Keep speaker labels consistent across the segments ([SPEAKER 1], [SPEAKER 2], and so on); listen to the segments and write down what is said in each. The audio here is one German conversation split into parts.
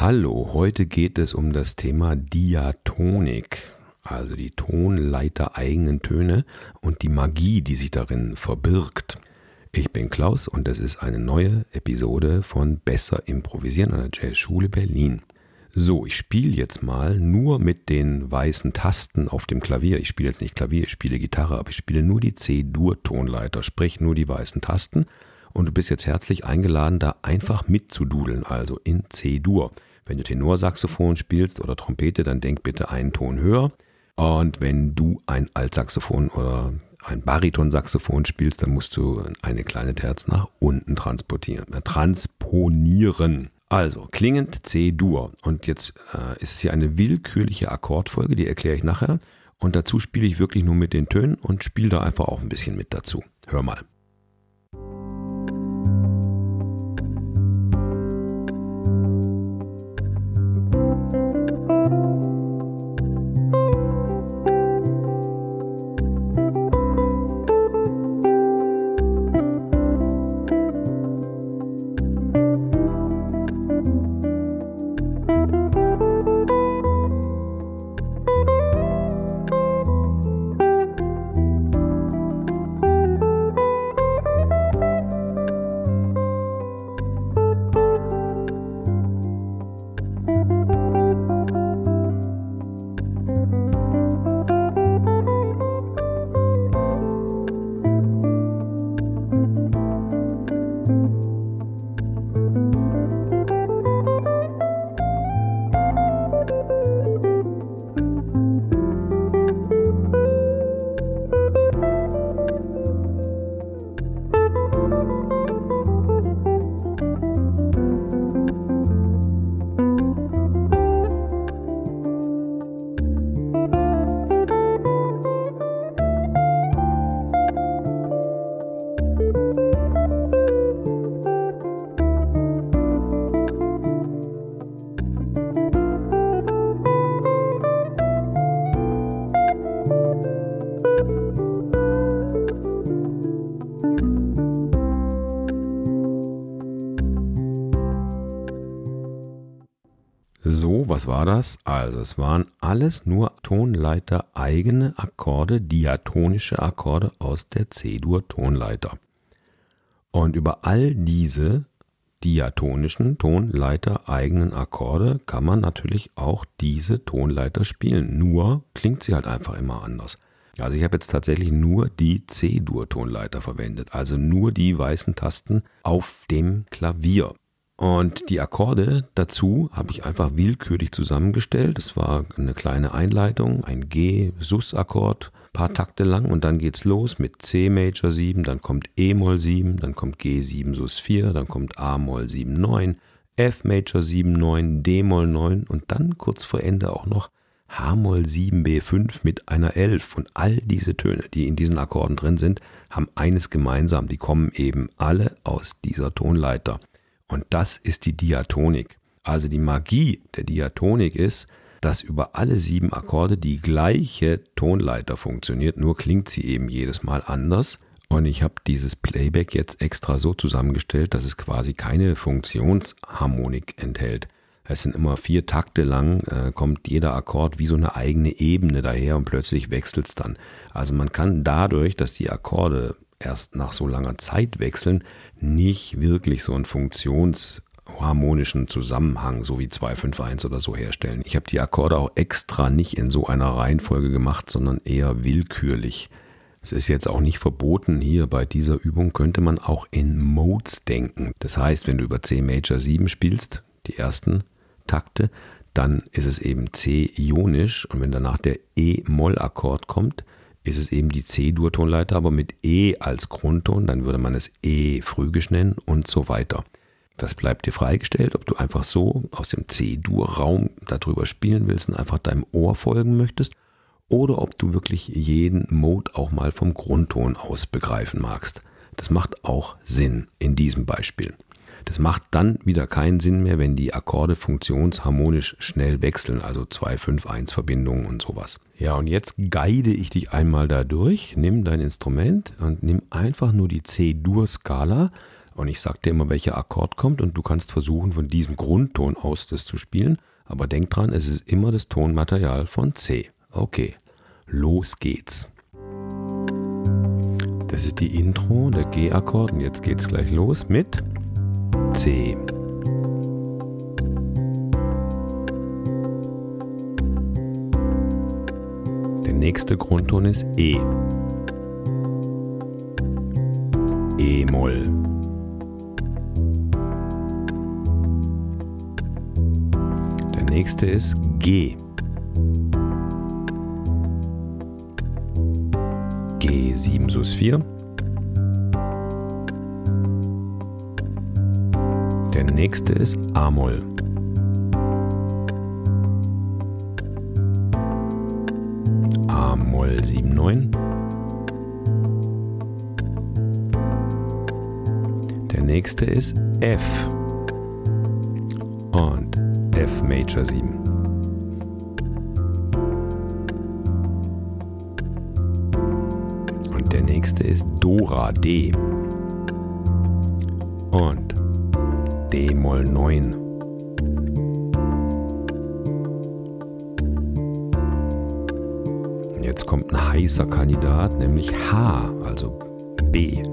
[SPEAKER 1] Hallo, heute geht es um das Thema Diatonik, also die Tonleiter eigenen Töne und die Magie, die sich darin verbirgt. Ich bin Klaus und das ist eine neue Episode von Besser Improvisieren an der Jazzschule Berlin. So, ich spiele jetzt mal nur mit den weißen Tasten auf dem Klavier. Ich spiele jetzt nicht Klavier, ich spiele Gitarre, aber ich spiele nur die C-Dur-Tonleiter, sprich nur die weißen Tasten und du bist jetzt herzlich eingeladen, da einfach mitzududeln, also in C-Dur. Wenn du Tenorsaxophon spielst oder Trompete, dann denk bitte einen Ton höher. Und wenn du ein Altsaxophon oder ein Baritonsaxophon spielst, dann musst du eine kleine Terz nach unten transportieren, äh, transponieren. Also klingend C-Dur. Und jetzt äh, ist es hier eine willkürliche Akkordfolge, die erkläre ich nachher. Und dazu spiele ich wirklich nur mit den Tönen und spiele da einfach auch ein bisschen mit dazu. Hör mal. So, was war das? Also, es waren alles nur Tonleiter eigene Akkorde, diatonische Akkorde aus der C-Dur-Tonleiter. Und über all diese diatonischen Tonleiter eigenen Akkorde kann man natürlich auch diese Tonleiter spielen. Nur klingt sie halt einfach immer anders. Also ich habe jetzt tatsächlich nur die C-Dur-Tonleiter verwendet, also nur die weißen Tasten auf dem Klavier. Und die Akkorde dazu habe ich einfach willkürlich zusammengestellt. Es war eine kleine Einleitung, ein G-Sus-Akkord, paar Takte lang und dann geht's los mit C Major 7, dann kommt E Moll 7, dann kommt G7 Sus 4, dann kommt A Moll 7 9, F Major 7 9, D Moll 9 und dann kurz vor Ende auch noch H Moll 7 B5 mit einer 11 und all diese Töne, die in diesen Akkorden drin sind, haben eines gemeinsam, die kommen eben alle aus dieser Tonleiter. Und das ist die Diatonik. Also die Magie der Diatonik ist, dass über alle sieben Akkorde die gleiche Tonleiter funktioniert, nur klingt sie eben jedes Mal anders. Und ich habe dieses Playback jetzt extra so zusammengestellt, dass es quasi keine Funktionsharmonik enthält. Es sind immer vier Takte lang, äh, kommt jeder Akkord wie so eine eigene Ebene daher und plötzlich wechselt es dann. Also man kann dadurch, dass die Akkorde erst nach so langer Zeit wechseln, nicht wirklich so einen funktionsharmonischen Zusammenhang, so wie 251 oder so herstellen. Ich habe die Akkorde auch extra nicht in so einer Reihenfolge gemacht, sondern eher willkürlich. Es ist jetzt auch nicht verboten, hier bei dieser Übung könnte man auch in Modes denken. Das heißt, wenn du über C Major 7 spielst, die ersten Takte, dann ist es eben C ionisch und wenn danach der E-Moll-Akkord kommt, ist es eben die C-Dur-Tonleiter, aber mit E als Grundton, dann würde man es E phrygisch nennen und so weiter. Das bleibt dir freigestellt, ob du einfach so aus dem C-Dur-Raum darüber spielen willst und einfach deinem Ohr folgen möchtest oder ob du wirklich jeden Mode auch mal vom Grundton aus begreifen magst. Das macht auch Sinn in diesem Beispiel. Das macht dann wieder keinen Sinn mehr, wenn die Akkorde funktionsharmonisch schnell wechseln, also 2-5-1 Verbindungen und sowas. Ja, und jetzt guide ich dich einmal da durch. Nimm dein Instrument und nimm einfach nur die C-Dur-Skala Und ich sage dir immer, welcher Akkord kommt und du kannst versuchen, von diesem Grundton aus das zu spielen. Aber denk dran, es ist immer das Tonmaterial von C. Okay, los geht's. Das ist die Intro, der G-Akkord und jetzt geht's gleich los mit C. Der nächste Grundton ist E. E-Moll. Nächste ist G. G7 Sus 4. Der nächste ist A-Moll. A-Moll 7 9. Der nächste ist F. Major 7. Und der nächste ist Dora D. Und D Moll 9. Und jetzt kommt ein heißer Kandidat, nämlich H, also B.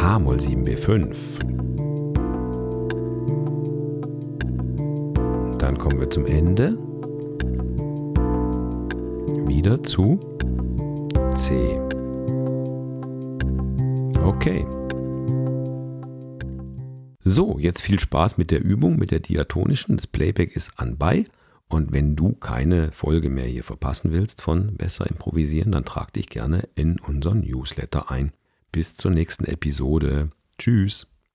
[SPEAKER 1] H-Moll 7b5. Dann kommen wir zum Ende. Wieder zu C. Okay. So, jetzt viel Spaß mit der Übung, mit der diatonischen. Das Playback ist anbei. Und wenn du keine Folge mehr hier verpassen willst von Besser improvisieren, dann trag dich gerne in unseren Newsletter ein. Bis zur nächsten Episode. Tschüss.